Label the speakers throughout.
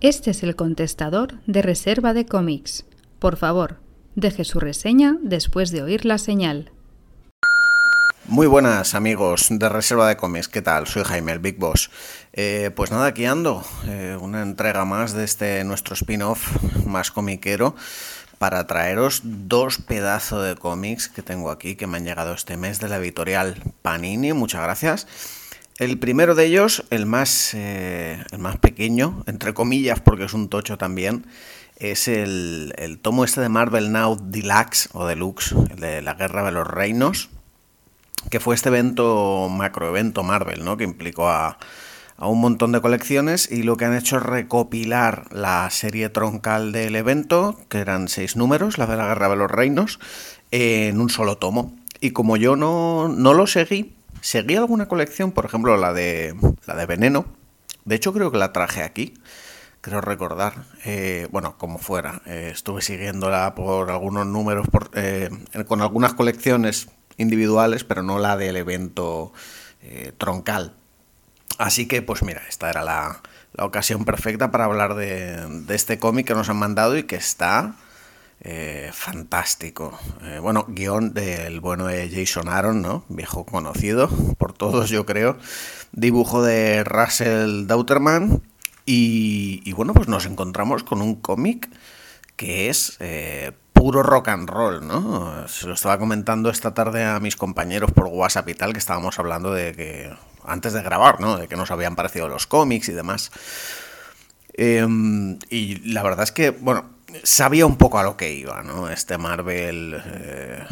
Speaker 1: Este es el contestador de reserva de cómics. Por favor, deje su reseña después de oír la señal.
Speaker 2: Muy buenas amigos de Reserva de Cómics, ¿qué tal? Soy Jaime, el Big Boss. Eh, pues nada, aquí ando, eh, una entrega más de este nuestro spin-off más comiquero para traeros dos pedazos de cómics que tengo aquí que me han llegado este mes de la editorial Panini, muchas gracias. El primero de ellos, el más, eh, el más pequeño, entre comillas, porque es un tocho también, es el, el, tomo este de Marvel Now Deluxe o Deluxe, el de la Guerra de los Reinos, que fue este evento, macroevento Marvel, ¿no? que implicó a, a un montón de colecciones y lo que han hecho es recopilar la serie troncal del evento, que eran seis números, la de la Guerra de los Reinos, en un solo tomo. Y como yo no, no lo seguí, Seguí alguna colección, por ejemplo la de la de Veneno. De hecho creo que la traje aquí, creo recordar. Eh, bueno, como fuera, eh, estuve siguiéndola por algunos números, eh, con algunas colecciones individuales, pero no la del evento troncal. Así que, pues mira, esta era la, la ocasión perfecta para hablar de este cómic que nos han mandado y que está eh, fantástico. Eh, bueno, guion del bueno de Jason Aaron, ¿no? Viejo conocido por todos, yo creo. Dibujo de Russell Dauterman. Y, bueno, pues nos encontramos con un cómic que es eh, puro rock and roll, ¿no? Se lo estaba comentando esta tarde a mis compañeros por WhatsApp y tal, que estábamos hablando de que, antes de grabar, ¿no? De que nos habían parecido los cómics y demás. Em, y la verdad es que, bueno, sabía un poco a lo que iba, ¿no? Este Marvel eh,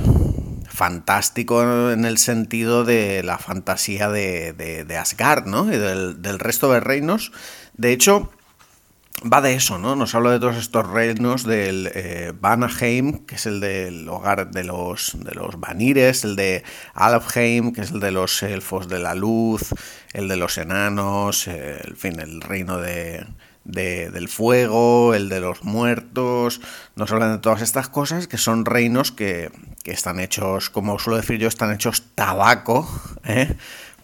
Speaker 2: fantástico en el sentido de la fantasía de, de, Asgard, ¿no? Y del, resto de reinos. De hecho, va de eso, ¿no? Nos habla de todos estos reinos del eh, Vanaheim, que es el del hogar de los, de los Vanires, el de Alfheim, que es el de los elfos de la luz, el de los enanos, eh, fin, el reino de del fuego, el de los muertos, nos hablan de todas estas cosas que son reinos que, están hechos, como suelo decir yo, están hechos tabaco ¿eh?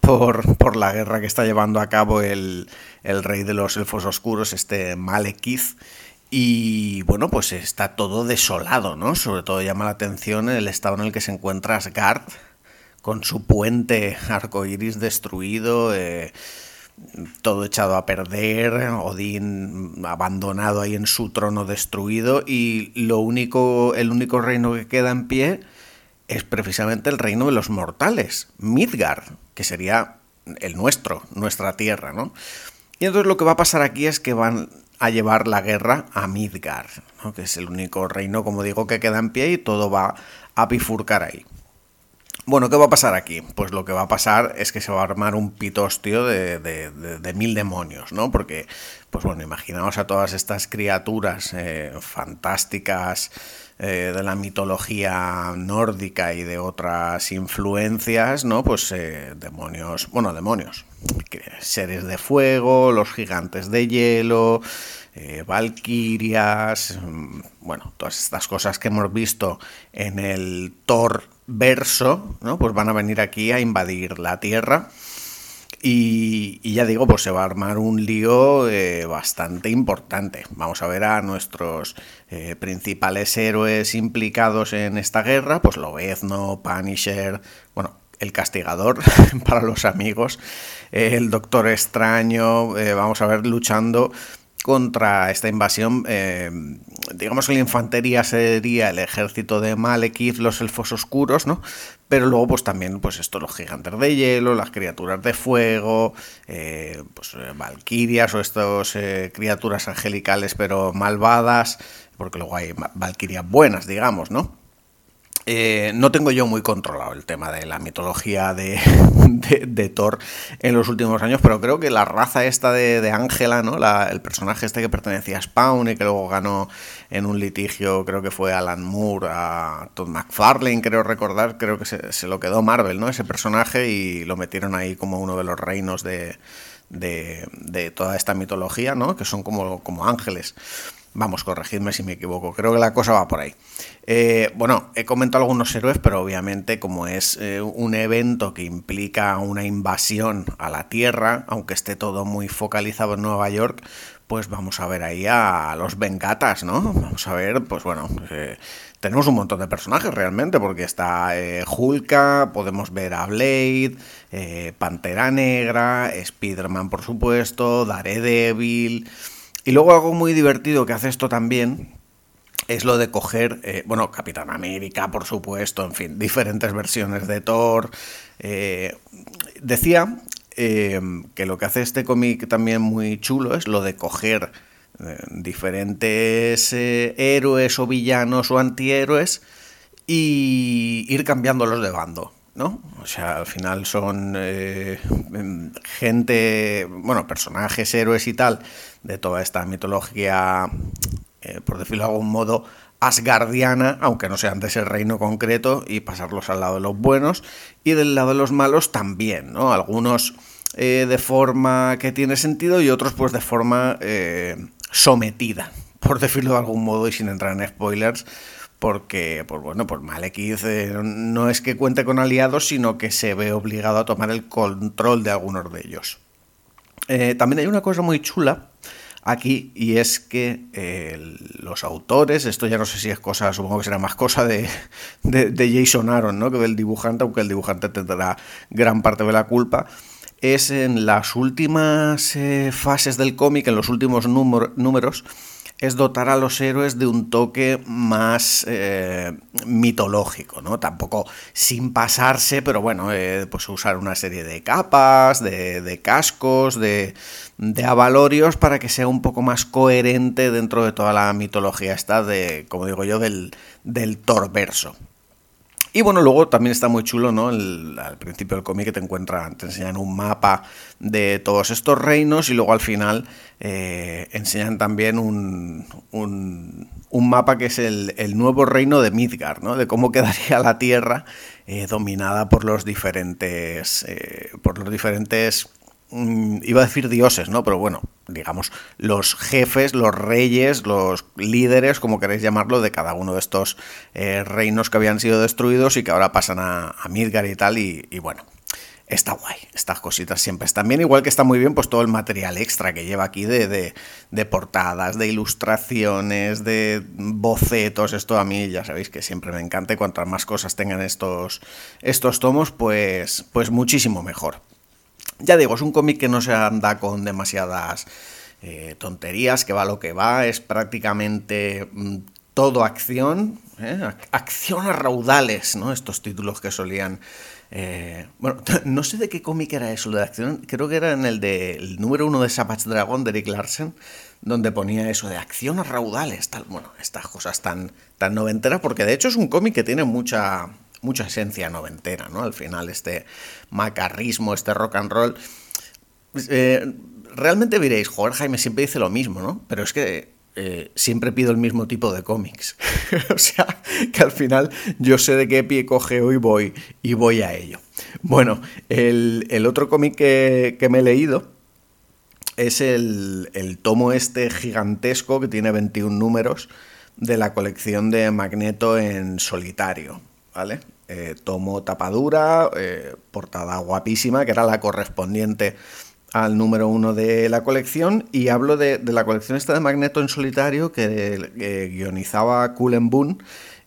Speaker 2: por, por, la guerra que está llevando a cabo el, el rey de los elfos oscuros, este Malekith. Y bueno, pues está todo desolado, ¿no? Sobre todo llama la atención el estado en el que se encuentra Asgard, con su puente arcoiris destruido. Eh, todo echado a perder, Odín abandonado ahí en su trono destruido y lo único, el único reino que queda en pie es precisamente el reino de los mortales, Midgard, que sería el nuestro, nuestra tierra, ¿no? Y entonces lo que va a pasar aquí es que van a llevar la guerra a Midgard, que es el único reino, como digo, que queda en pie y todo va a bifurcar ahí. Bueno, ¿qué va a pasar aquí? Pues lo que va a pasar es que se va a armar un pitostio de, de, mil demonios, ¿no? Porque, pues bueno, imaginaos a todas estas criaturas eh, fantásticas eh, de la mitología nórdica y de otras influencias, ¿no? Pues eh, demonios, bueno, demonios, seres de fuego, los gigantes de hielo, valquirias, mm, bueno, todas estas cosas que hemos visto en el Thor verso, ¿no? Pues van a venir aquí a invadir la Tierra. Y, ya digo, pues se va a armar un lío eh, bastante importante. Vamos a ver a nuestros eh, principales héroes implicados en esta guerra, pues Lobezno, Punisher, bueno, el castigador para los amigos, el Doctor Extraño, eh, vamos a ver luchando contra esta invasión, eh, digamos que la infantería sería el ejército de Malekith, los elfos oscuros, ¿no? Pero luego, pues también, pues esto, los gigantes de hielo, las criaturas de fuego, eh, pues eh, valquirias o estas criaturas angelicales pero malvadas, porque luego hay valquirias buenas, digamos, ¿no? Eh, no tengo yo muy controlado el tema de la mitología de, Thor en los últimos años, pero creo que la raza esta de Ángela, ¿no? el personaje este que pertenecía a Spawn y que luego ganó en un litigio, creo que fue Alan Moore, a Todd McFarlane, creo recordar, creo que se, lo quedó Marvel, ¿no? Ese personaje y lo metieron ahí como uno de los reinos de, de, de toda esta mitología, ¿no? Que son como, como ángeles. Vamos, corregidme si me equivoco, creo que la cosa va por ahí. Eh, bueno, he comentado algunos héroes, pero obviamente como es eh, un evento que implica una invasión a la Tierra, aunque esté todo muy focalizado en Nueva York, pues vamos a ver ahí a los Vengatas, ¿no? Vamos a ver, pues bueno, eh, tenemos un montón de personajes realmente, porque está Hulka, podemos ver a Blade, Pantera Negra, Spider-Man por supuesto, Daredevil... Y luego algo muy divertido que hace esto también es lo de coger, eh, bueno, Capitán América, por supuesto, en fin, diferentes versiones de Thor. Eh, decía eh, que lo que hace este cómic también muy chulo es lo de coger diferentes héroes o villanos o antihéroes y ir cambiándolos de bando. ¿No? O sea, al final son gente, bueno, personajes, héroes y tal, de toda esta mitología, eh, por decirlo de algún modo, asgardiana, aunque no sean de ese reino concreto, y pasarlos al lado de los buenos, y del lado de los malos también, ¿no? Algunos eh, de forma que tiene sentido y otros pues de forma eh, sometida, por decirlo de algún modo y sin entrar en spoilers, porque, pues bueno, pues Malekith no es que cuente con aliados, sino que se ve obligado a tomar el control de algunos de ellos. también hay una cosa muy chula aquí y es que eh, los autores, esto ya no sé si es cosa, supongo que será más cosa de, Jason Aaron, ¿no? que del dibujante, aunque el dibujante tendrá gran parte de la culpa, es en las últimas eh, fases del cómic, en los últimos números, es dotar a los héroes de un toque más eh, mitológico, ¿no? Tampoco sin pasarse, pero bueno, eh, pues usar una serie de capas, de, cascos, de, avalorios para que sea un poco más coherente dentro de toda la mitología esta de, como digo yo, del, del torverso. Y bueno, luego también está muy chulo, ¿no? al principio del cómic que te encuentran, te enseñan un mapa de todos estos reinos y luego al final eh, enseñan también un, un, mapa que es el, nuevo reino de Midgard, ¿no? De cómo quedaría la Tierra eh, dominada por los diferentes, eh, por los diferentes iba a decir dioses, ¿no? Pero bueno, digamos, los jefes, los reyes, los líderes, como queréis llamarlo, de cada uno de estos eh, reinos que habían sido destruidos y que ahora pasan a, Midgar y tal, y, bueno, está guay. Estas cositas siempre están bien. Igual que está muy bien, pues todo el material extra que lleva aquí de, de, portadas, de ilustraciones, de bocetos. Esto a mí ya sabéis que siempre me encanta. Y cuantas más cosas tengan estos, estos tomos, pues, pues muchísimo mejor. Ya digo, es un cómic que no se anda con demasiadas eh, tonterías, que va lo que va, es prácticamente mm, todo acción, ¿eh? acción a raudales, ¿no? Estos títulos que solían... Eh, bueno, no sé de qué cómic era eso de acción, creo que era en el del número uno de Savage Dragon de Eric Larsen, donde ponía eso de acción a raudales, tal, bueno, estas cosas tan, tan noventeras, porque de hecho es un cómic que tiene mucha, mucha esencia noventera, ¿no? Al final este macarrismo, este rock and roll. Pues, eh, realmente diréis, joder, Jaime siempre dice lo mismo, ¿no? Pero es que eh, siempre pido el mismo tipo de cómics. o sea, que al final yo sé de qué pie coge y voy, y voy a ello. Bueno, el, otro cómic que, me he leído es el, el, tomo este gigantesco que tiene 21 números de la colección de Magneto en solitario, ¿vale? Eh, tomo tapadura, eh, portada guapísima, que era la correspondiente al número uno de la colección, y hablo de, la colección esta de Magneto en solitario que guionizaba Cullen Boone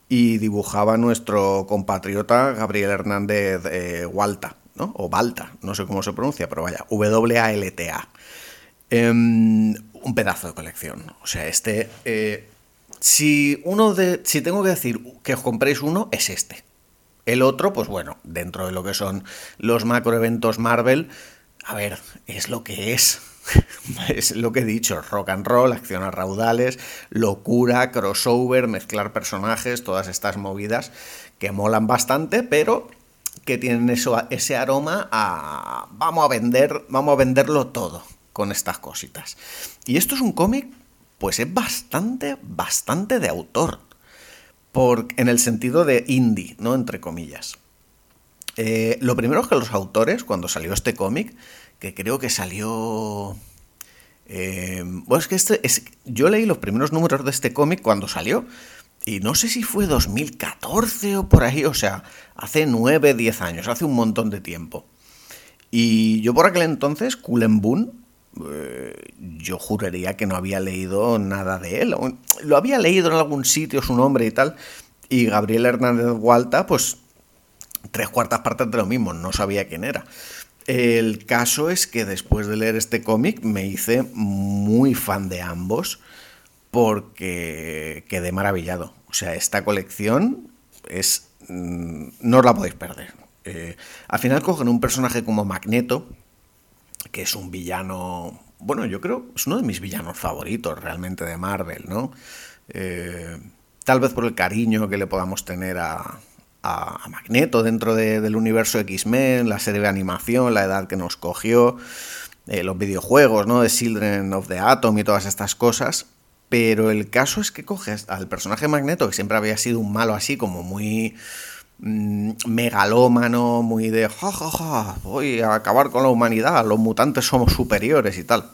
Speaker 2: y dibujaba nuestro compatriota Gabriel Hernández eh, Walta, ¿no? o Balta, no sé cómo se pronuncia, pero vaya, W-A-L-T-A. Em, un pedazo de colección. O sea, este... si uno de... Si tengo que decir que os compréis uno, es este. El otro, pues bueno, dentro de lo que son los macroeventos Marvel, a ver, es lo que es. Es lo que he dicho, rock and roll, acción a raudales, locura, crossover, mezclar personajes, todas estas movidas que molan bastante, pero que tienen eso, ese aroma a vamos a vender, vamos a venderlo todo con estas cositas. Y esto es un cómic, pues es bastante, bastante de autor. Por, en el sentido de indie, ¿no? Entre comillas. Eh, lo primero es que los autores, cuando salió este cómic, que creo que salió... Eh, bueno, es que este, es, yo leí los primeros números de este cómic cuando salió, y no sé si fue 2014 o por ahí, o sea, hace 9, 10 años, hace un montón de tiempo. Y yo por aquel entonces, Cullen Boon, eh, yo juraría que no había leído nada de él. Lo había leído en algún sitio su nombre y tal. Y Gabriel Hernández Hualta, pues tres cuartas partes de lo mismo, no sabía quién era. El caso es que después de leer este cómic me hice muy fan de ambos porque quedé maravillado. O sea, esta colección es... mm, no os la podéis perder. Eh, al final cogen un personaje como Magneto, que es un villano... Bueno, yo creo es uno de mis villanos favoritos realmente de Marvel, ¿no? Eh, tal vez por el cariño que le podamos tener a, Magneto dentro de- del universo X-Men, la serie de animación, la edad que nos cogió, eh, los videojuegos, ¿no? De Children of the Atom y todas estas cosas. Pero el caso es que coges al personaje Magneto, que siempre había sido un malo así, como muy mm, megalómano, muy de ja, ja, ja, voy a acabar con la humanidad, los mutantes somos superiores y tal.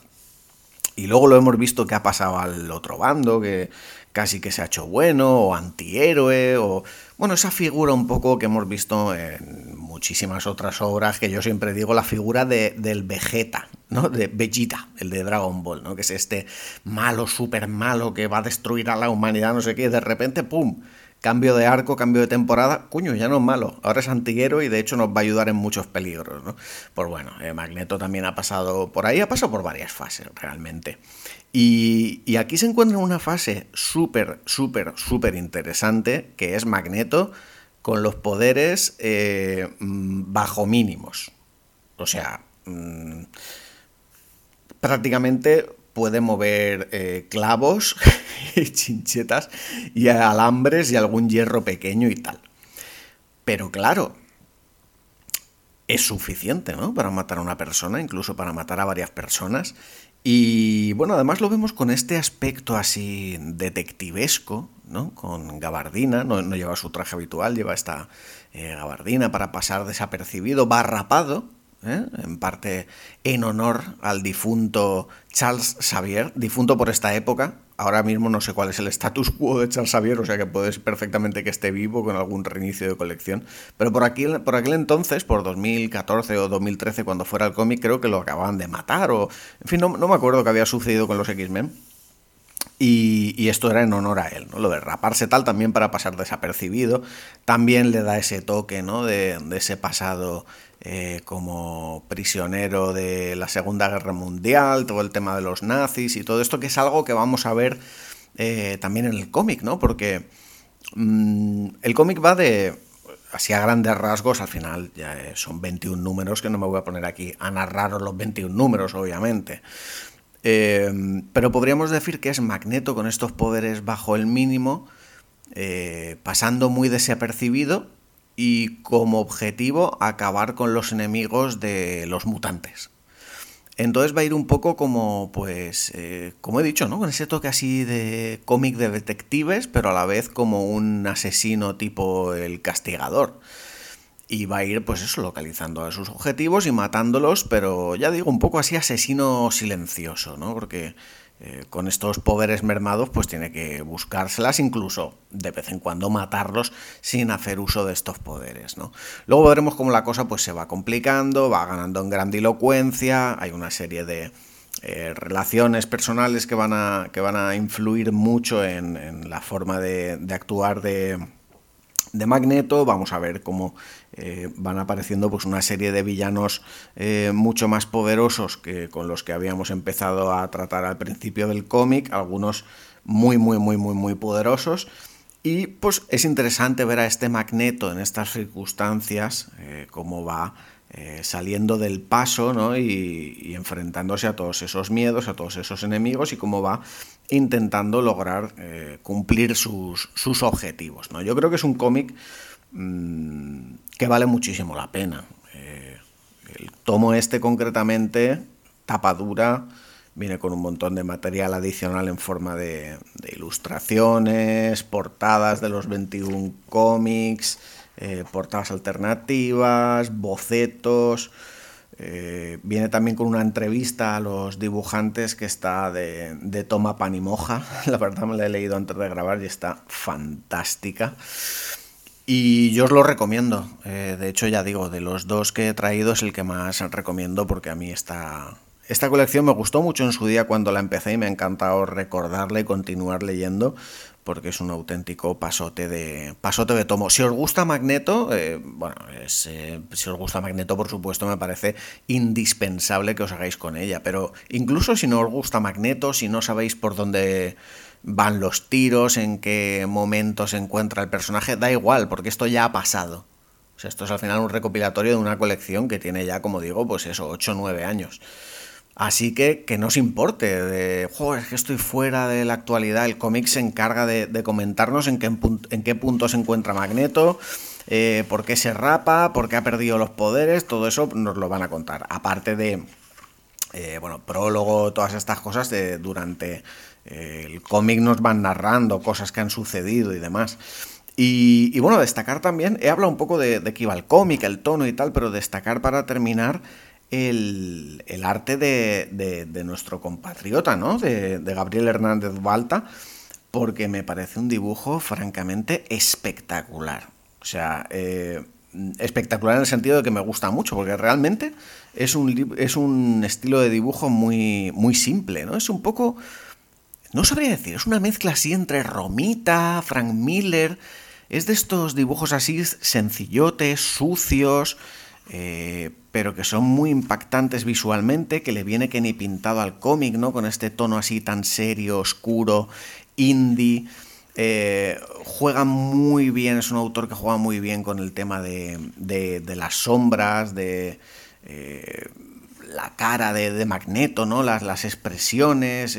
Speaker 2: Y luego lo hemos visto que ha pasado al otro bando, que casi que se ha hecho bueno, o antihéroe, o... Bueno, esa figura un poco que hemos visto en muchísimas otras obras, que yo siempre digo la figura de, del Vegeta, ¿no? De Vegeta, el de Dragon Ball, ¿no? Que es este malo, súper malo, que va a destruir a la humanidad, no sé qué, y de repente, ¡pum! Cambio de arco, cambio de temporada, coño, ya no es malo, ahora es antihéroe y de hecho nos va a ayudar en muchos peligros, ¿no? Pues bueno, eh, Magneto también ha pasado por ahí, ha pasado por varias fases realmente. Y, y aquí se encuentra una fase súper, súper, súper interesante, que es Magneto con los poderes eh, mm, bajo mínimos. O sea, mm, prácticamente puede mover eh, clavos y chinchetas y alambres y algún hierro pequeño y tal. Pero claro, es suficiente, ¿no? Para matar a una persona, incluso para matar a varias personas. Y bueno, además lo vemos con este aspecto así detectivesco, ¿no? Con gabardina, no, lleva su traje habitual, lleva esta eh, gabardina para pasar desapercibido, va rapado, ¿eh? en parte en honor al difunto Charles Xavier, difunto por esta época. Ahora mismo no sé cuál es el status quo de Charles Xavier, o sea que puede ser perfectamente que esté vivo con algún reinicio de colección. Pero por, aquí, por aquel entonces, por 2014 o 2013, cuando fuera el cómic, creo que lo acababan de matar o... En fin, no, me acuerdo qué había sucedido con los X-Men. Y, y, esto era en honor a él, ¿no? Lo de raparse tal también para pasar desapercibido. También le da ese toque, ¿no? De, de ese pasado eh, como prisionero de la Segunda Guerra Mundial, todo el tema de los nazis y todo esto, que es algo que vamos a ver eh, también en el cómic, ¿no? Porque mmm, el cómic va de, así a grandes rasgos, al final ya eh, son 21 números, que no me voy a poner aquí a narraros los 21 números, obviamente. Eh, pero podríamos decir que es Magneto con estos poderes bajo el mínimo, pasando muy desapercibido y como objetivo acabar con los enemigos de los mutantes. Entonces va a ir un poco como, pues, eh, como he dicho, ¿no? Con ese toque así de cómic de detectives, pero a la vez como un asesino tipo el castigador. Y va a ir, pues eso, localizando a sus objetivos y matándolos, pero ya digo, un poco así asesino silencioso, ¿no? Porque eh, con estos poderes mermados, pues tiene que buscárselas, incluso de vez en cuando matarlos sin hacer uso de estos poderes, ¿no? Luego veremos cómo la cosa pues se va complicando, va ganando en grandilocuencia, hay una serie de eh, relaciones personales que van a, que van a influir mucho en, la forma de, de actuar de, de Magneto, vamos a ver cómo eh, van apareciendo pues una serie de villanos eh, mucho más poderosos que con los que habíamos empezado a tratar al principio del cómic, algunos muy muy muy muy muy poderosos y pues es interesante ver a este Magneto en estas circunstancias, eh, cómo va saliendo del paso ¿no? y, enfrentándose a todos esos miedos, a todos esos enemigos y cómo va intentando lograr cumplir sus, sus objetivos. ¿no? Yo creo que es un cómic Mm, que vale muchísimo la pena. Eh, el tomo este concretamente, tapadura, viene con un montón de material adicional en forma de, ilustraciones, portadas de los 21 cómics, eh, portadas alternativas, bocetos. Eh, viene también con una entrevista a los dibujantes que está de, de toma pan y moja. La verdad me la he leído antes de grabar y está fantástica. Y yo os lo recomiendo. Eh, de hecho, ya digo, de los dos que he traído es el que más recomiendo porque a mí esta, esta colección me gustó mucho en su día cuando la empecé y me ha encantado recordarla y continuar leyendo porque es un auténtico pasote de pasote de tomo. Si os gusta Magneto, eh, bueno, eh, si os gusta Magneto, por supuesto, me parece indispensable que os hagáis con ella. Pero incluso si no os gusta Magneto, si no sabéis por dónde van los tiros, en qué momento se encuentra el personaje, da igual, porque esto ya ha pasado. O sea, esto es al final un recopilatorio de una colección que tiene ya, como digo, pues eso, 8 o 9 años. Así que que no os importe de, joder, es que estoy fuera de la actualidad, el cómic se encarga de, comentarnos en qué, punto se encuentra Magneto, eh, por qué se rapa, por qué ha perdido los poderes, todo eso nos lo van a contar. Aparte de, eh, bueno, prólogo, todas estas cosas de, durante el cómic nos van narrando cosas que han sucedido y demás. Y, bueno, destacar también, he hablado un poco de, de que iba el cómic, el tono y tal, pero destacar para terminar el, arte de, nuestro compatriota, ¿no? De, Gabriel Hernández Balta, porque me parece un dibujo francamente espectacular. O sea, eh, espectacular en el sentido de que me gusta mucho, porque realmente es un, es un estilo de dibujo muy, muy simple, ¿no? Es un poco no sabría decir, es una mezcla así entre Romita, Frank Miller. Es de estos dibujos así sencillotes, sucios, eh, pero que son muy impactantes visualmente, que le viene que ni pintado al cómic, ¿no? Con este tono así tan serio, oscuro, indie. Eh, juega muy bien, es un autor que juega muy bien con el tema de, las sombras, de eh, la cara de, Magneto, ¿no? Las, las expresiones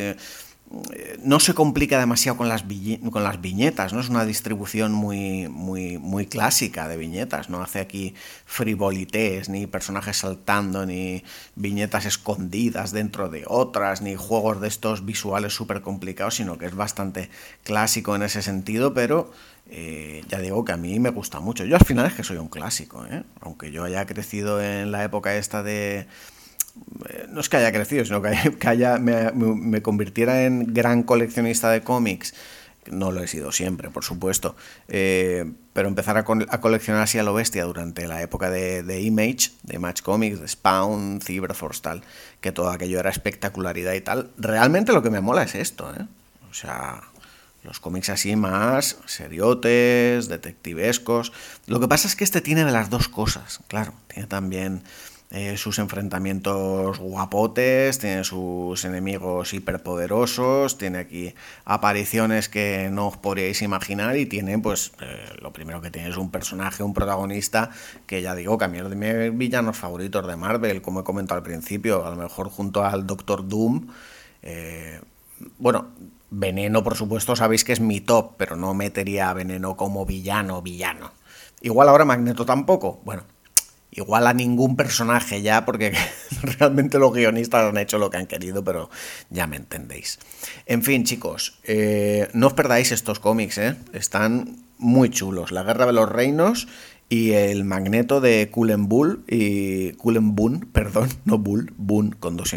Speaker 2: no se complica demasiado con las, con las viñetas, ¿no? Es una distribución muy, muy, muy clásica de viñetas, no hace aquí frivolités, ni personajes saltando, ni viñetas escondidas dentro de otras, ni juegos de estos visuales súper complicados, sino que es bastante clásico en ese sentido, pero eh, ya digo que a mí me gusta mucho. Yo al final es que soy un clásico, ¿eh? aunque yo haya crecido en la época esta de eh, no es que haya crecido, sino que, haya, me, convirtiera en gran coleccionista de cómics. No lo he sido siempre, por supuesto. Eh, pero empezar a, coleccionar así a lo bestia durante la época de, Image, de Match Comics, de Spawn, Cyberforce, tal, que todo aquello era espectacularidad y tal. Realmente lo que me mola es esto, ¿eh? O sea, los cómics así más seriotes, detectivescos. Lo que pasa es que este tiene de las dos cosas, claro. Tiene también eh, sus enfrentamientos guapotes, tiene sus enemigos hiperpoderosos, tiene aquí apariciones que no os podríais imaginar y tiene, pues, eh, lo primero que tiene es un personaje, un protagonista que ya digo que a mí de mis villanos favoritos de Marvel, como he comentado al principio, a lo mejor junto al Doctor Doom. Eh, bueno, Veneno, por supuesto, sabéis que es mi top, pero no metería a Veneno como villano, villano. Igual ahora Magneto tampoco. Bueno, igual a ningún personaje ya, porque realmente los guionistas han hecho lo que han querido, pero ya me entendéis. En fin, chicos, eh, no os perdáis estos cómics, ¿eh? están muy chulos. La Guerra de los Reinos y el Magneto de Cullen Bull y Cullen Boon, perdón, no Bull, Boon con dos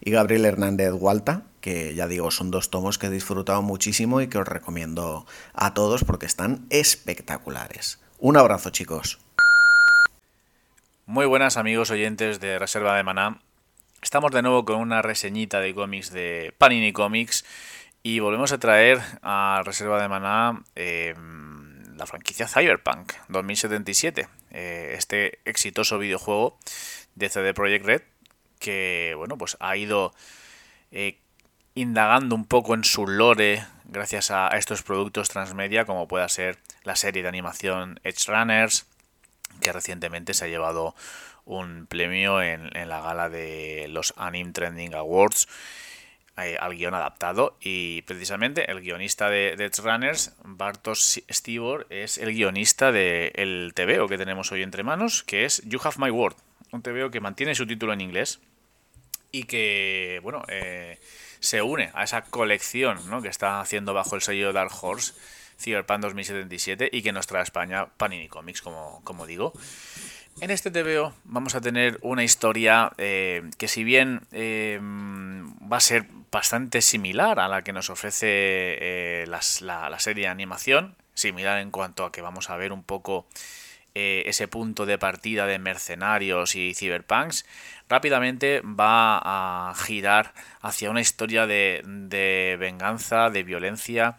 Speaker 2: y Gabriel Hernández Hualta, que ya digo, son dos tomos que he disfrutado muchísimo y que os recomiendo a todos porque están espectaculares. Un abrazo, chicos.
Speaker 3: Muy buenas amigos oyentes de Reserva de Maná. Estamos de nuevo con una reseñita de cómics de Panini Comics y volvemos a traer a Reserva de Maná em, la franquicia Cyberpunk 2077, eh, este exitoso videojuego de CD Projekt Red que bueno pues ha ido eh, indagando un poco en su lore gracias a estos productos transmedia como pueda ser la serie de animación Edge Runners que recientemente se ha llevado un premio en, la gala de los Anime Trending Awards eh, al guion adaptado y precisamente el guionista de, de Runners, Bartosz Stibor, es el guionista del el TVO que tenemos hoy entre manos, que es You Have My Word, un TVO que mantiene su título en inglés y que, bueno, eh, se une a esa colección ¿no? que está haciendo bajo el sello Dark Horse, Cyberpunk 2077, y que nos trae España Panini Comics, como, como digo. En este TVO vamos a tener una historia eh, que si bien eh, va a ser bastante similar a la que nos ofrece eh, la, la, serie de animación, similar en cuanto a que vamos a ver un poco ese punto de partida de mercenarios y cyberpunks, rápidamente va a girar hacia una historia de, de venganza, de violencia,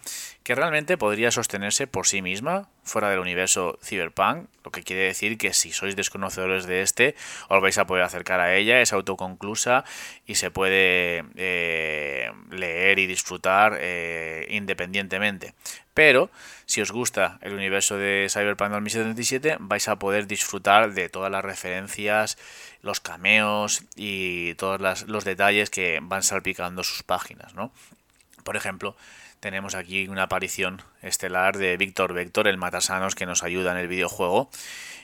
Speaker 3: que realmente podría sostenerse por sí misma, fuera del universo Cyberpunk, lo que quiere decir que si sois desconocedores de este, os vais a poder acercar a ella, es autoconclusa y se puede eh, leer y disfrutar eh, independientemente. Pero si os gusta el universo de Cyberpunk 2077, vais a poder disfrutar de todas las referencias, los cameos y todos los detalles que van salpicando sus páginas, ¿no? Por ejemplo, tenemos aquí una aparición estelar de Víctor Vector, el Matasanos, que nos ayuda en el videojuego.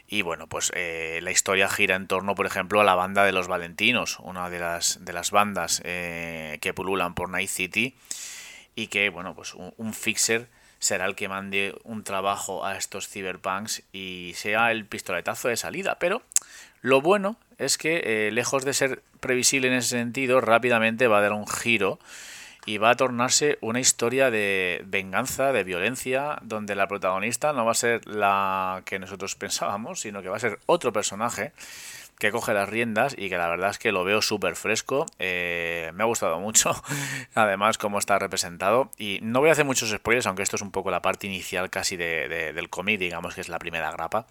Speaker 3: Y bueno, pues eh, la historia gira en torno, por ejemplo, a la banda de los Valentinos, una de las, de las bandas eh, que pululan por Night City. Y que, bueno, pues un, fixer será el que mande un trabajo a estos cyberpunks y sea el pistoletazo de salida. Pero lo bueno es que, eh, lejos de ser previsible en ese sentido, rápidamente va a dar un giro y va a tornarse una historia de venganza, de violencia, donde la protagonista no va a ser la que nosotros pensábamos, sino que va a ser otro personaje que coge las riendas y que la verdad es que lo veo súper fresco. Eh, me ha gustado mucho, además, cómo está representado. Y no voy a hacer muchos spoilers, aunque esto es un poco la parte inicial casi de, del cómic, digamos que es la primera grapa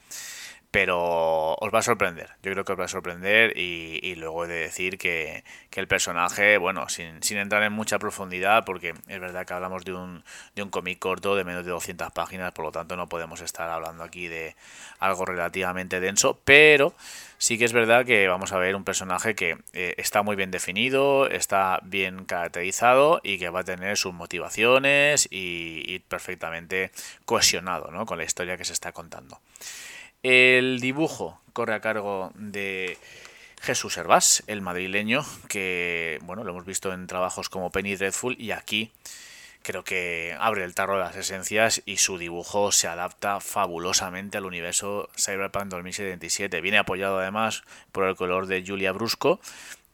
Speaker 3: pero os va a sorprender. Yo creo que os va a sorprender y, luego he de decir que, el personaje, bueno, sin, sin, entrar en mucha profundidad, porque es verdad que hablamos de un, de un cómic corto de menos de 200 páginas, por lo tanto no podemos estar hablando aquí de algo relativamente denso, pero sí que es verdad que vamos a ver un personaje que eh, está muy bien definido, está bien caracterizado y que va a tener sus motivaciones y, y perfectamente cohesionado ¿no? con la historia que se está contando. El dibujo corre a cargo de Jesús Hervás, el madrileño, que bueno, lo hemos visto en trabajos como Penny Dreadful y aquí creo que abre el tarro de las esencias y su dibujo se adapta fabulosamente al universo Cyberpunk 2077. Viene apoyado además por el color de Julia Brusco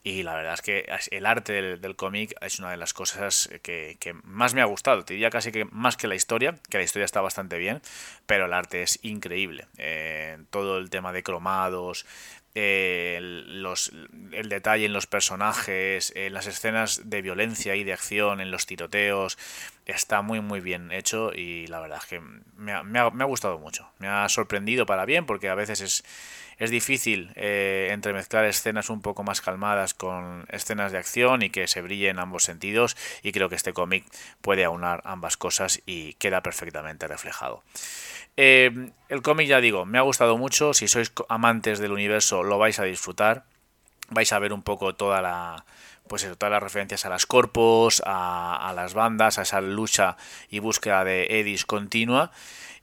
Speaker 3: y la verdad es que el arte del, cómic es una de las cosas que, más me ha gustado. Te diría casi que más que la historia, que la historia está bastante bien, pero el arte es increíble. Eh, todo el tema de cromados, eh, los, el detalle en los personajes, en las escenas de violencia y de acción, en los tiroteos, está muy muy bien hecho y la verdad es que me ha, gustado mucho. Me ha sorprendido para bien porque a veces es es difícil eh, entremezclar escenas un poco más calmadas con escenas de acción y que se brille en ambos sentidos y creo que este cómic puede aunar ambas cosas y queda perfectamente reflejado. Eh, el cómic ya digo, me ha gustado mucho, si sois amantes del universo lo vais a disfrutar, vais a ver un poco toda la pues todas las referencias a las corpos, a, las bandas, a esa lucha y búsqueda de Edis continua.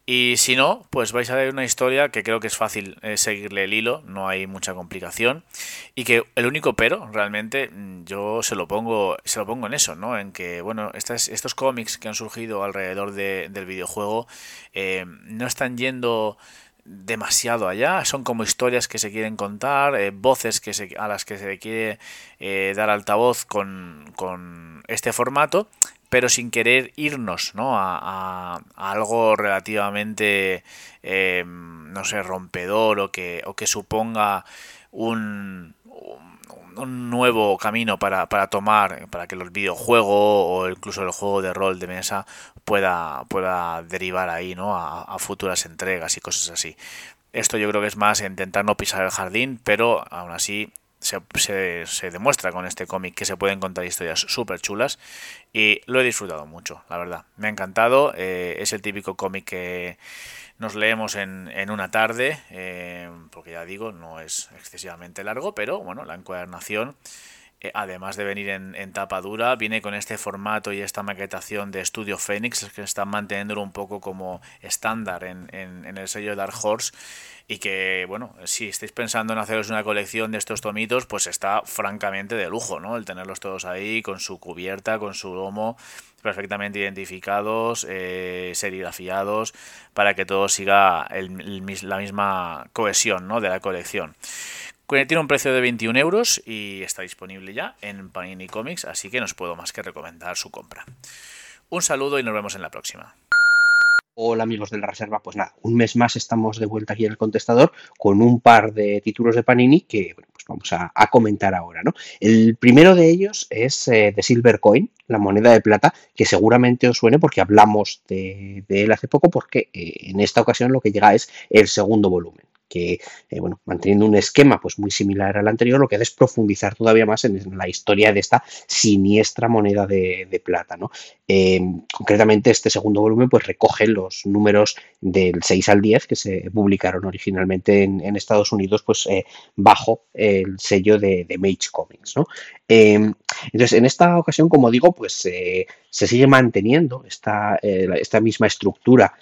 Speaker 3: Y si no, pues vais a ver una historia que creo que es fácil eh, seguirle el hilo, no hay mucha complicación. Y que el único pero, realmente, mm, yo se lo pongo, se lo pongo en eso, ¿no? En que, bueno, estos cómics que han surgido alrededor del videojuego eh, no están yendo demasiado allá, son como historias que se quieren contar, eh, voces que se, a las que se quiere dar altavoz con, con este formato, pero sin querer irnos ¿no? a, algo relativamente, eh, no sé, rompedor o que, o que suponga un, un nuevo camino para, para, tomar, para que los videojuegos o incluso el juego de rol de mesa pueda, pueda derivar ahí, ¿no? A, futuras entregas y cosas así. Esto yo creo que es más intentar no pisar el jardín, pero aún así se, se, demuestra con este cómic que se pueden contar historias súper chulas y lo he disfrutado mucho, la verdad. Me ha encantado, eh, es el típico cómic que nos leemos en, en una tarde, eh, porque ya digo, no es excesivamente largo, pero bueno, la encuadernación, además de venir en, en, tapa dura, viene con este formato y esta maquetación de Studio Phoenix, que están manteniéndolo un poco como estándar en, en, en el sello Dark Horse y que, bueno, si estáis pensando en haceros una colección de estos tomitos, pues está francamente de lujo, ¿no? El tenerlos todos ahí, con su cubierta, con su lomo, perfectamente identificados, eh, serigrafiados, para que todo siga el, la misma cohesión, ¿no? De la colección. Tiene un precio de 21 euros y está disponible ya en Panini Comics, así que no os puedo más que recomendar su compra. Un saludo y nos vemos en la próxima.
Speaker 4: Hola amigos de la reserva, pues nada, un mes más estamos de vuelta aquí en el contestador con un par de títulos de Panini que pues vamos a, comentar ahora. ¿no? El primero de ellos es eh, The Silver Coin, la moneda de plata, que seguramente os suene porque hablamos de, él hace poco, porque eh, en esta ocasión lo que llega es el segundo volumen que, eh, bueno, manteniendo un esquema pues muy similar al anterior, lo que hace es profundizar todavía más en la historia de esta siniestra moneda de, plata, ¿no? Eh, concretamente, este segundo volumen pues recoge los números del 6 al 10 que se publicaron originalmente en, Estados Unidos pues eh, bajo el sello de, de Mage Comics, ¿no? entonces, en esta ocasión, como digo, pues se sigue manteniendo esta, esta misma estructura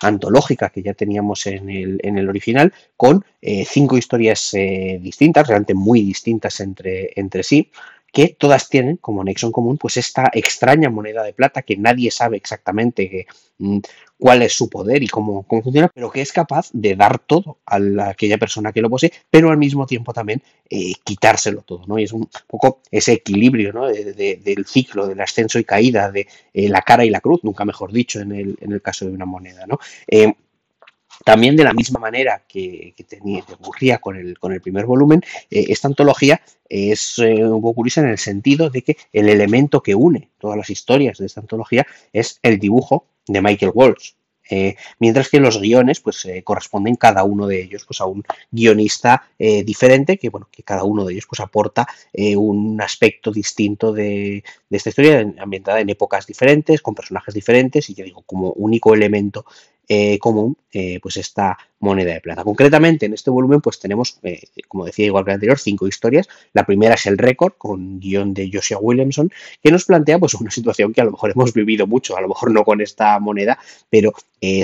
Speaker 4: antológica que ya teníamos en el, en el original, con eh, cinco historias eh, distintas, realmente muy distintas entre, entre sí, que todas tienen como nexo en común pues esta extraña moneda de plata que nadie sabe exactamente mm, cuál es su poder y cómo, funciona, pero que es capaz de dar todo a aquella persona que lo posee, pero al mismo tiempo también eh, quitárselo todo, ¿no? Y es un poco ese equilibrio ¿no? del ciclo, del ascenso y caída, de la cara y la cruz, nunca mejor dicho en el, en el caso de una moneda, ¿no? También de la misma manera que, que ocurría con el, con el primer volumen, eh, esta antología es eh, un poco curiosa en el sentido de que el elemento que une todas las historias de esta antología es el dibujo de Michael Walsh. Eh, mientras que los guiones pues corresponden cada uno de ellos pues a un guionista diferente que bueno que cada uno de ellos pues aporta un aspecto distinto de, de, esta historia ambientada en épocas diferentes con personajes diferentes y ya digo como único elemento eh, común eh, pues esta moneda de plata. Concretamente en este volumen pues tenemos, eh, como decía igual que anterior, cinco historias. La primera es el récord con guion de Joshua Williamson que nos plantea pues una situación que a lo mejor hemos vivido mucho, a lo mejor no con esta moneda, pero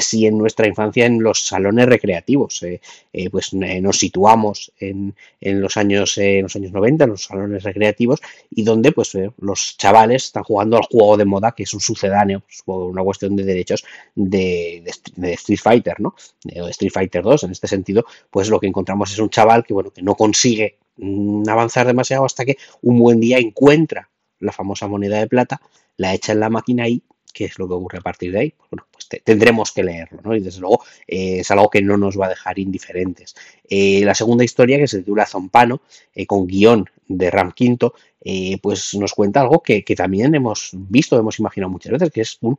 Speaker 4: sí en nuestra infancia en los salones recreativos. pues nos situamos en, los años, los años 90, en los salones recreativos y donde pues los chavales están jugando al juego de moda que es un sucedáneo, pues, una cuestión de derechos de, de de Street Fighter, ¿no? De Street Fighter 2, en este sentido, pues lo que encontramos es un chaval que, bueno, que no consigue mm, avanzar demasiado hasta que un buen día encuentra la famosa moneda de plata, la echa en la máquina y qué es lo que ocurre a partir de ahí. Pues, bueno, pues tendremos que leerlo, ¿no? Y desde luego eh, es algo que no nos va a dejar indiferentes. Eh, la segunda historia, que se titula Zompano, eh, con guion de Ram Quinto, pues nos cuenta algo que, que, también hemos visto, hemos imaginado muchas veces, que es un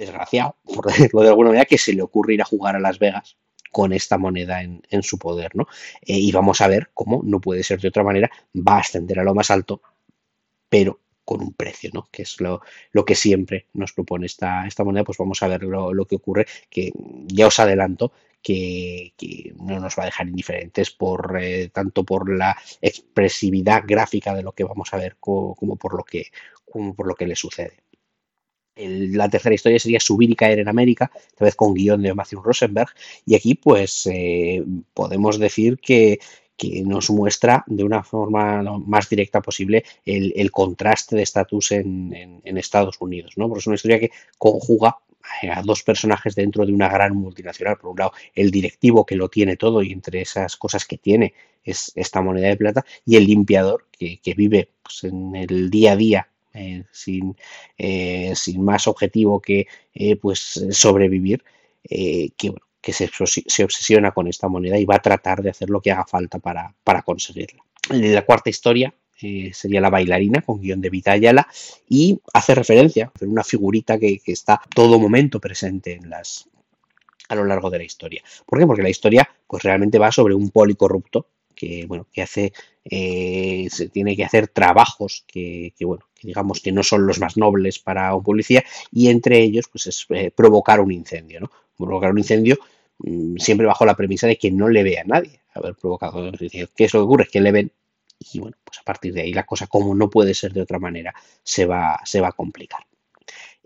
Speaker 4: desgraciado, por decirlo de alguna manera, que se le ocurre ir a jugar a Las Vegas con esta moneda en, su poder, ¿no? Eh, y vamos a ver cómo, no puede ser de otra manera, va a ascender a lo más alto, pero con un precio, ¿no? Que es lo, lo que siempre nos propone esta, esta moneda, pues vamos a ver lo, que ocurre, que ya os adelanto que, no nos va a dejar indiferentes por eh, tanto por la expresividad gráfica de lo que vamos a ver como, por lo que como por lo que le sucede la tercera historia sería Subir y caer en América, esta vez con guion de Matthew Rosenberg, y aquí pues eh, podemos decir que, nos muestra de una forma más directa posible el, contraste de estatus en, Estados Unidos, ¿no? Porque es una historia que conjuga a dos personajes dentro de una gran multinacional. Por un lado, el directivo que lo tiene todo y entre esas cosas que tiene es esta moneda de plata y el limpiador que, vive pues, en el día a día eh, sin, eh, sin, más objetivo que eh, pues sobrevivir, que, que se, se, obsesiona con esta moneda y va a tratar de hacer lo que haga falta para, para conseguirla. La cuarta historia sería La bailarina, con guion de Vita Ayala, y hace referencia a una figurita que, está todo momento presente en las, a lo largo de la historia. ¿Por qué? Porque la historia pues realmente va sobre un poli corrupto que, bueno, que hace, eh, se tiene que hacer trabajos que, bueno, que digamos que no son los más nobles para un policía y entre ellos pues es eh, provocar un incendio, ¿no? Provocar un incendio mm, siempre bajo la premisa de que no le vea a nadie haber provocado. ¿Qué es lo que ocurre? Que le ven y bueno, pues a partir de ahí la cosa, como no puede ser de otra manera, se va, se va a complicar.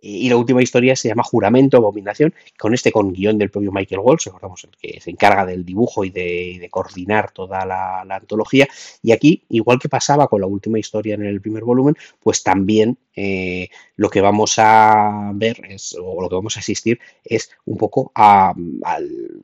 Speaker 4: Y la última historia se llama Juramento, Abominación, con este con guion del propio Michael Walsh, recordamos el que se encarga del dibujo y de, coordinar toda la, antología. Y aquí, igual que pasaba con la última historia en el primer volumen, pues también eh, lo que vamos a ver es, o lo que vamos a asistir es un poco a,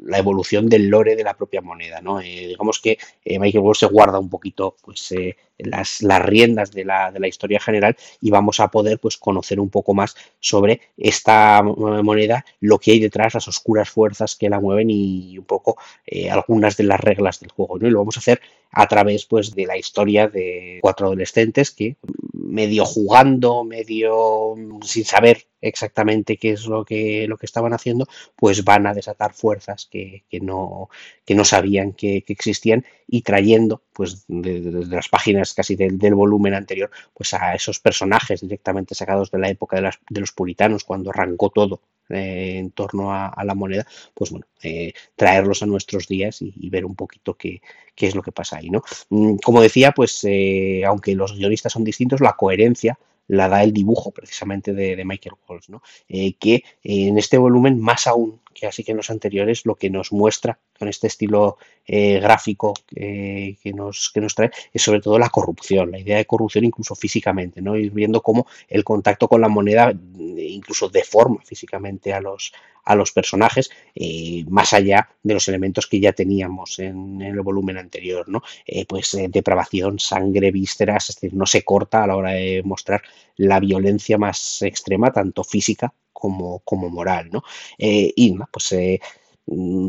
Speaker 4: la evolución del lore de la propia moneda. ¿no? Eh, digamos que eh, Michael Walsh se guarda un poquito pues, las, las riendas de la, de la, historia general y vamos a poder pues, conocer un poco más sobre esta moneda, lo que hay detrás, las oscuras fuerzas que la mueven y un poco eh, algunas de las reglas del juego. ¿no? Y lo vamos a hacer a través pues, de la historia de cuatro adolescentes que medio jugando, medio sin saber exactamente qué es lo que, lo que estaban haciendo, pues van a desatar fuerzas que, no, que no sabían que, existían y trayendo, pues desde las páginas casi del, volumen anterior, pues a esos personajes directamente sacados de la época de, de los puritanos, cuando arrancó todo eh, en torno a, la moneda, pues bueno, eh, traerlos a nuestros días y, ver un poquito qué, qué, es lo que pasa ahí, ¿no? Mm, como decía, pues eh, aunque los guionistas son distintos, la coherencia la da el dibujo precisamente de, Michael Walsh, ¿no? que en este volumen, más aún que así que en los anteriores, lo que nos muestra con este estilo gráfico que, nos, que nos trae es sobre todo la corrupción, la idea de corrupción incluso físicamente, ¿no? Ir viendo cómo el contacto con la moneda incluso deforma físicamente a los, a los personajes, eh, más allá de los elementos que ya teníamos en, el volumen anterior, ¿no? Eh, pues eh, depravación, sangre, vísceras, es decir, no se corta a la hora de mostrar la violencia más extrema, tanto física como, como moral, ¿no? y pues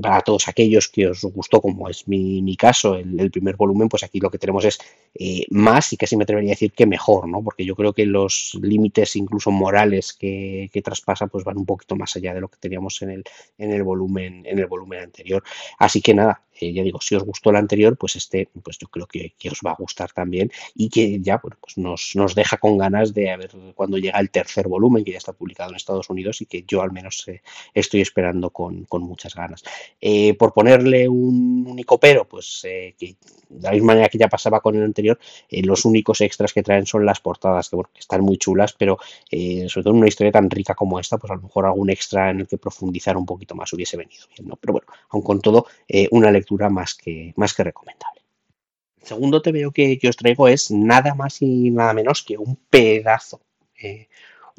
Speaker 4: para todos aquellos que os gustó, como es mi, caso, el, primer volumen, pues aquí lo que tenemos es eh, más y casi me atrevería a decir que mejor, ¿no? Porque yo creo que los límites incluso morales que, que traspasa pues van un poquito más allá de lo que teníamos en el, en el volumen, en el volumen anterior. Así que nada, ya digo, si os gustó el anterior, pues este, pues yo creo que, os va a gustar también y que ya bueno, pues nos, nos, deja con ganas de a ver cuando llega el tercer volumen, que ya está publicado en Estados Unidos y que yo al menos eh, estoy esperando con, muchas ganas. Eh, por ponerle un único pero, pues eh, que de la misma manera que ya pasaba con el anterior, los únicos extras que traen son las portadas, que, bueno, están muy chulas, pero sobre todo en una historia tan rica como esta, pues a lo mejor algún extra en el que profundizar un poquito más hubiese venido bien, ¿no? Pero bueno, aun con todo, una lectura más que, más que recomendable. El segundo te veo que, os traigo es nada más y nada menos que un pedazo, eh,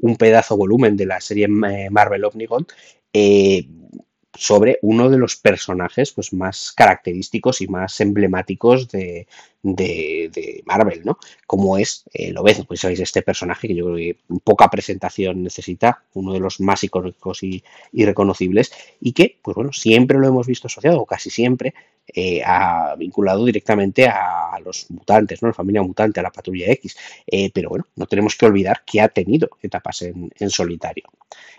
Speaker 4: un pedazo volumen de la serie eh, Marvel Omnigon, eh, sobre uno de los personajes pues, más característicos y más emblemáticos de, Marvel, ¿no? Como es, eh, lo ves, pues sabéis, este personaje que yo creo que poca presentación necesita, uno de los más icónicos y, reconocibles, y que, pues bueno, siempre lo hemos visto asociado, o casi siempre, eh, vinculado directamente a, los mutantes, ¿no? La familia mutante, a la patrulla X. Eh, pero bueno, no tenemos que olvidar que ha tenido etapas en, solitario.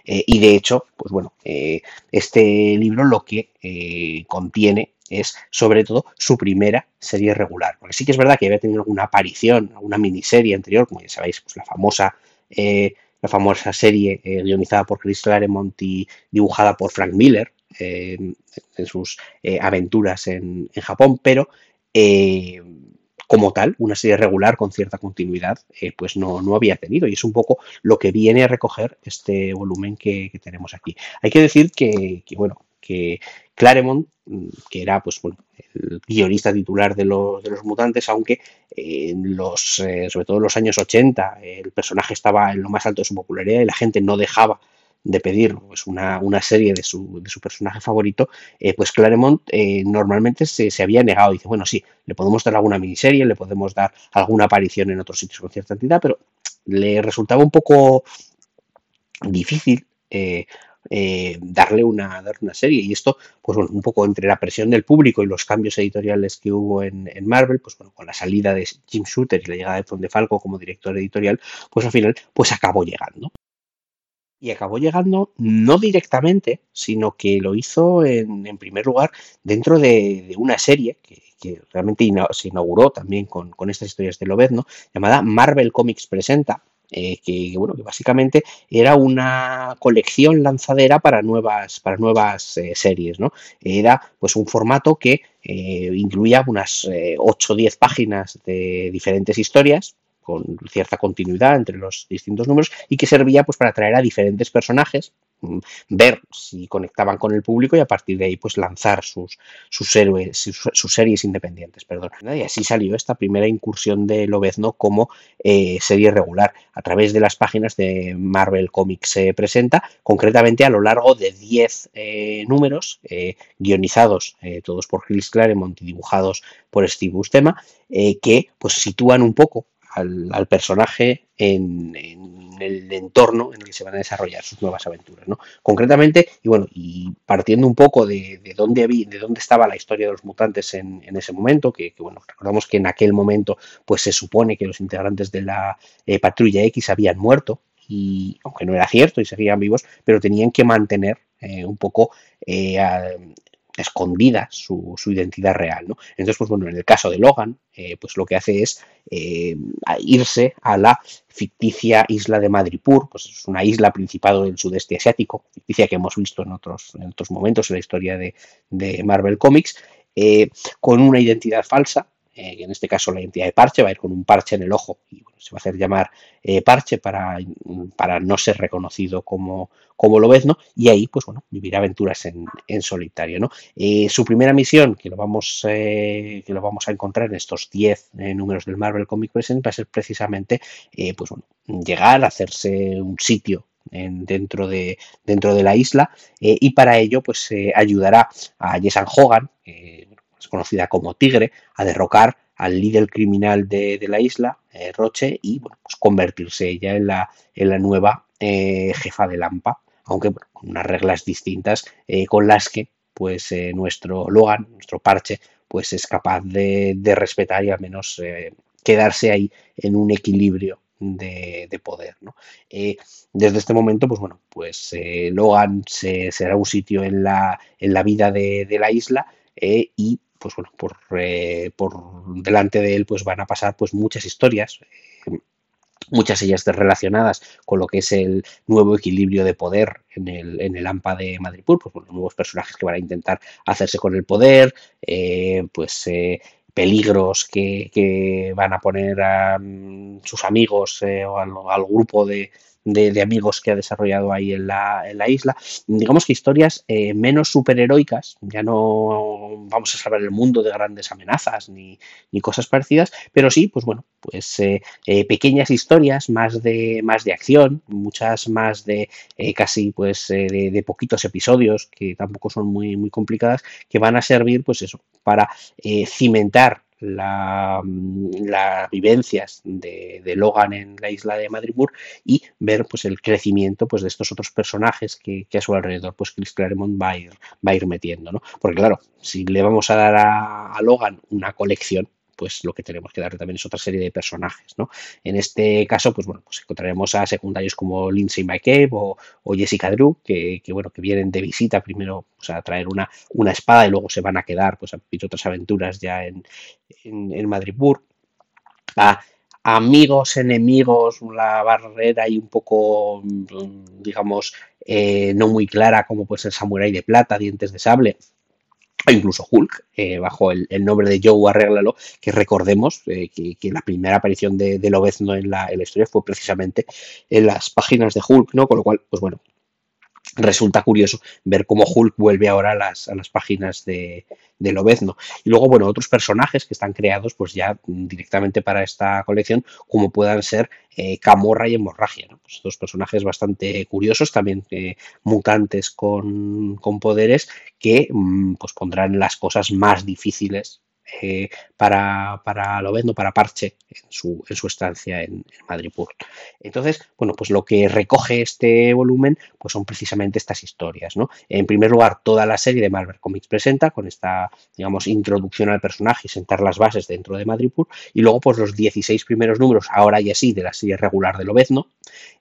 Speaker 4: Eh, y de hecho, pues bueno, este libro lo que contiene es sobre todo su primera serie regular. Porque sí que es verdad que había tenido alguna aparición, alguna miniserie anterior, como ya sabéis, pues la famosa la famosa serie guionizada por Chris Claremont y dibujada por Frank Miller, en sus eh, aventuras en, Japón, pero eh, como tal, una serie regular con cierta continuidad, eh, pues no, no, había tenido. Y es un poco lo que viene a recoger este volumen que, tenemos aquí. Hay que decir que, bueno, que Claremont, mm, que era pues el guionista titular de los, de los mutantes, aunque en los, sobre todo en los años 80 el personaje estaba en lo más alto de su popularidad y la gente no dejaba de pedir pues, una, serie de su, de su, personaje favorito, eh, pues Claremont eh, normalmente se, había negado. Dice, bueno, sí, le podemos dar alguna miniserie, le podemos dar alguna aparición en otros sitios con cierta entidad, pero le resultaba un poco difícil eh, eh, darle, una, darle una serie. Y esto, pues bueno, un poco entre la presión del público y los cambios editoriales que hubo en, Marvel, pues bueno, con la salida de Jim Shooter y la llegada de Tom Falco como director editorial, pues al final, pues acabó llegando. Y acabó llegando no directamente, sino que lo hizo en, primer lugar dentro de, una serie que, realmente se inauguró también con, con estas historias de Lobezno, llamada Marvel Comics Presenta, eh, que, bueno, que básicamente era una colección lanzadera para nuevas, para nuevas eh, series, ¿no? Era pues un formato que eh, incluía unas 8 o 10 páginas de diferentes historias, con cierta continuidad entre los distintos números y que servía pues para atraer a diferentes personajes ver si conectaban con el público y a partir de ahí pues lanzar sus, sus héroes, sus, series independientes, perdón. Y así salió esta primera incursión de Lobezno como eh, serie regular a través de las páginas de Marvel Comics se presenta, concretamente a lo largo de 10 eh, números eh, guionizados todos por Chris Claremont y dibujados por Steve Buscema, que pues sitúan un poco al, personaje en, el entorno en el que se van a desarrollar sus nuevas aventuras. ¿no? Concretamente, y bueno, y partiendo un poco de, dónde había, de dónde estaba la historia de los mutantes en, ese momento, que, bueno, recordamos que en aquel momento pues se supone que los integrantes de la eh, patrulla X habían muerto, y aunque no era cierto y seguían vivos, pero tenían que mantener eh, un poco eh, escondida su, identidad real. ¿no? Entonces, pues bueno, en el caso de Logan, eh, pues lo que hace es eh, irse a la ficticia isla de Madripur, pues es una isla principado del sudeste asiático, ficticia que hemos visto en otros, en otros momentos en la historia de, Marvel Comics, eh, con una identidad falsa, en este caso la identidad de Parche, va a ir con un parche en el ojo y se va a hacer llamar Parche para, para, no ser reconocido como, como ¿no? y ahí, pues bueno, vivir aventuras en, solitario, ¿no? Eh, su primera misión, que lo vamos, eh, que lo vamos a encontrar en estos 10 eh, números del Marvel Comic Present, va a ser precisamente, pues bueno, llegar a hacerse un sitio dentro, de, dentro de la isla y para ello pues ayudará a Jessan Hogan, conocida como Tigre, a derrocar al líder criminal de, la isla, Roche, y bueno, pues convertirse ella en la, nueva jefa de Lampa aunque con unas reglas distintas eh, con las que pues eh, nuestro Logan, nuestro parche, pues es capaz de, respetar y al menos eh, quedarse ahí en un equilibrio de, poder. desde este momento, pues bueno, pues Logan se, será un sitio en la, en la vida de la isla y pues bueno, por, por delante de él pues van a pasar pues muchas historias muchas ellas relacionadas con lo que es el nuevo equilibrio de poder en el, en el AMPA de Madripur, pues los nuevos personajes que van a intentar hacerse con el poder, eh, pues eh, peligros que, van a poner a mm, sus amigos eh, o al, grupo de, de, amigos que ha desarrollado ahí en la, en la isla. Digamos que historias eh, menos superheroicas, ya no vamos a salvar el mundo de grandes amenazas ni, cosas parecidas, pero sí, pues bueno, pues eh, eh, pequeñas historias más de, más de acción, muchas más de casi pues de, de, poquitos episodios que tampoco son muy, muy complicadas, que van a servir pues eso, para cimentar la, las vivencias de, Logan en la isla de Madripur y ver pues el crecimiento pues de estos otros personajes que, a su alrededor pues Chris Claremont va a ir, va a ir metiendo, ¿no? Porque claro, si le vamos a dar a Logan una colección, pues lo que tenemos que darle también es otra serie de personajes, ¿no? En este caso, pues bueno, pues encontraremos a secundarios como Lindsay McCabe o, Jessica Drew, que, bueno, que vienen de visita primero pues, a traer una, una espada y luego se van a quedar pues a vivir otras aventuras ya en, en, Madripur. A, amigos, enemigos, la barrera y un poco, digamos, eh, no muy clara, como pues el Samurai de Plata, Dientes de Sable, incluso Hulk, eh, bajo el, nombre de Joe Arréglalo, que recordemos eh, que, la primera aparición de, de Lobezno en la, en la, historia fue precisamente en las páginas de Hulk, ¿no? Con lo cual, pues bueno, resulta curioso ver cómo Hulk vuelve ahora a las, a las páginas de, de Lobezno. Y luego, bueno, otros personajes que están creados pues ya directamente para esta colección, como puedan ser eh, Camorra y Hemorragia. ¿no? Pues dos personajes bastante curiosos, también eh, mutantes con, con, poderes, que mm, pues pondrán las cosas más difíciles eh, para, para Lovendo, para Parche, en su, en su estancia en, en Madripoor. Entonces, bueno, pues lo que recoge este volumen pues son precisamente estas historias, ¿no? En primer lugar, toda la serie de Marvel Comics presenta con esta, digamos, introducción al personaje y sentar las bases dentro de Madripoor y luego pues los 16 primeros números, ahora y así, de la serie regular de Lobezno,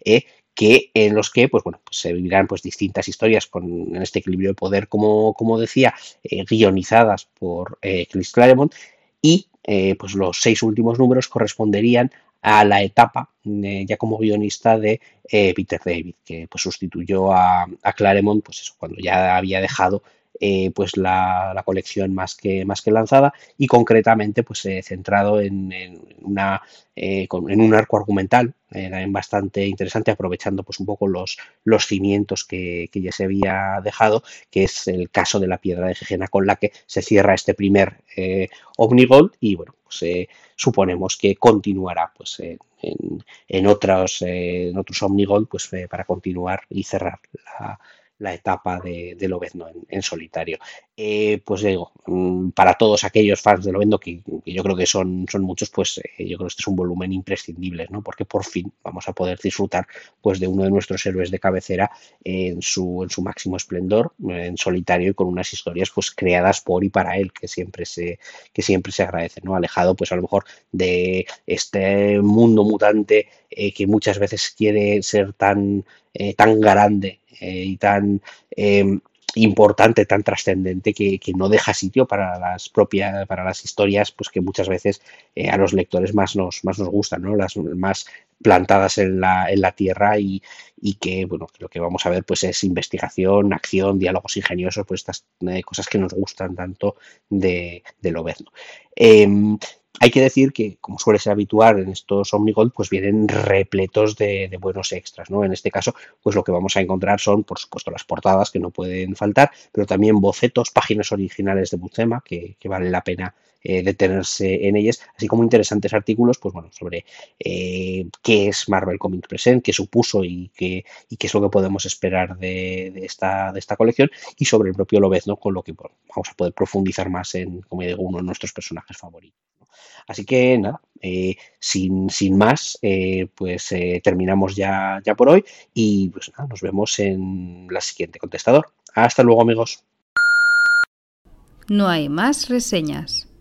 Speaker 4: eh, que en los que pues bueno pues se vivirán pues distintas historias con este equilibrio de poder como, como decía eh, guionizadas por eh, Chris Claremont. Y eh, pues los seis últimos números corresponderían a la etapa ya como guionista de Peter David que pues sustituyó a, a Claremont pues eso cuando ya había dejado eh, pues la, la, colección más que, más que lanzada y concretamente pues eh, centrado en, en una, eh, en un arco argumental también bastante interesante aprovechando pues un poco los, los cimientos que, que, ya se había dejado que es el caso de la piedra de Gegena con la que se cierra este primer Omnigold y bueno pues suponemos que continuará pues en, en, otros, en otros Omnigold pues para continuar y cerrar la, la etapa de, de Lobezno en, en solitario. Eh, pues digo, mm, para todos aquellos fans de Lobezno, que, que yo creo que son, son muchos, pues eh, yo creo que este es un volumen imprescindible, ¿no? Porque por fin vamos a poder disfrutar pues de uno de nuestros héroes de cabecera en su, en su máximo esplendor, en solitario y con unas historias pues creadas por y para él, que siempre se, que siempre se agradece, ¿no? Alejado pues a lo mejor de este mundo mutante eh, que muchas veces quiere ser tan, eh, tan grande eh, y tan eh, importante, tan trascendente que, no deja sitio para las propias, para las historias, pues que muchas veces eh, a los lectores más nos, más nos gustan, ¿no? Las más plantadas en la, en la tierra y, que, bueno, lo que vamos a ver pues es investigación, acción, diálogos ingeniosos, pues estas eh, cosas que nos gustan tanto de, de Lobezno. Hay que decir que, como suele ser habitual en estos Omnigold, pues vienen repletos de, buenos extras, ¿no? En este caso, pues lo que vamos a encontrar son, por supuesto, las portadas que no pueden faltar, pero también bocetos, páginas originales de Buzema, que, que vale la pena eh, detenerse en ellas, así como interesantes artículos, pues bueno, sobre eh, qué es Marvel Comics Present, qué supuso y qué, y qué es lo que podemos esperar de, esta, de esta colección, y sobre el propio Lobezno, con lo que vamos a poder profundizar más en, como digo, uno de nuestros personajes favoritos. Así que nada, eh, sin, sin, más, eh, pues terminamos ya, ya por hoy y pues nada, nos vemos en la siguiente contestador. Hasta luego amigos.
Speaker 1: No hay más reseñas.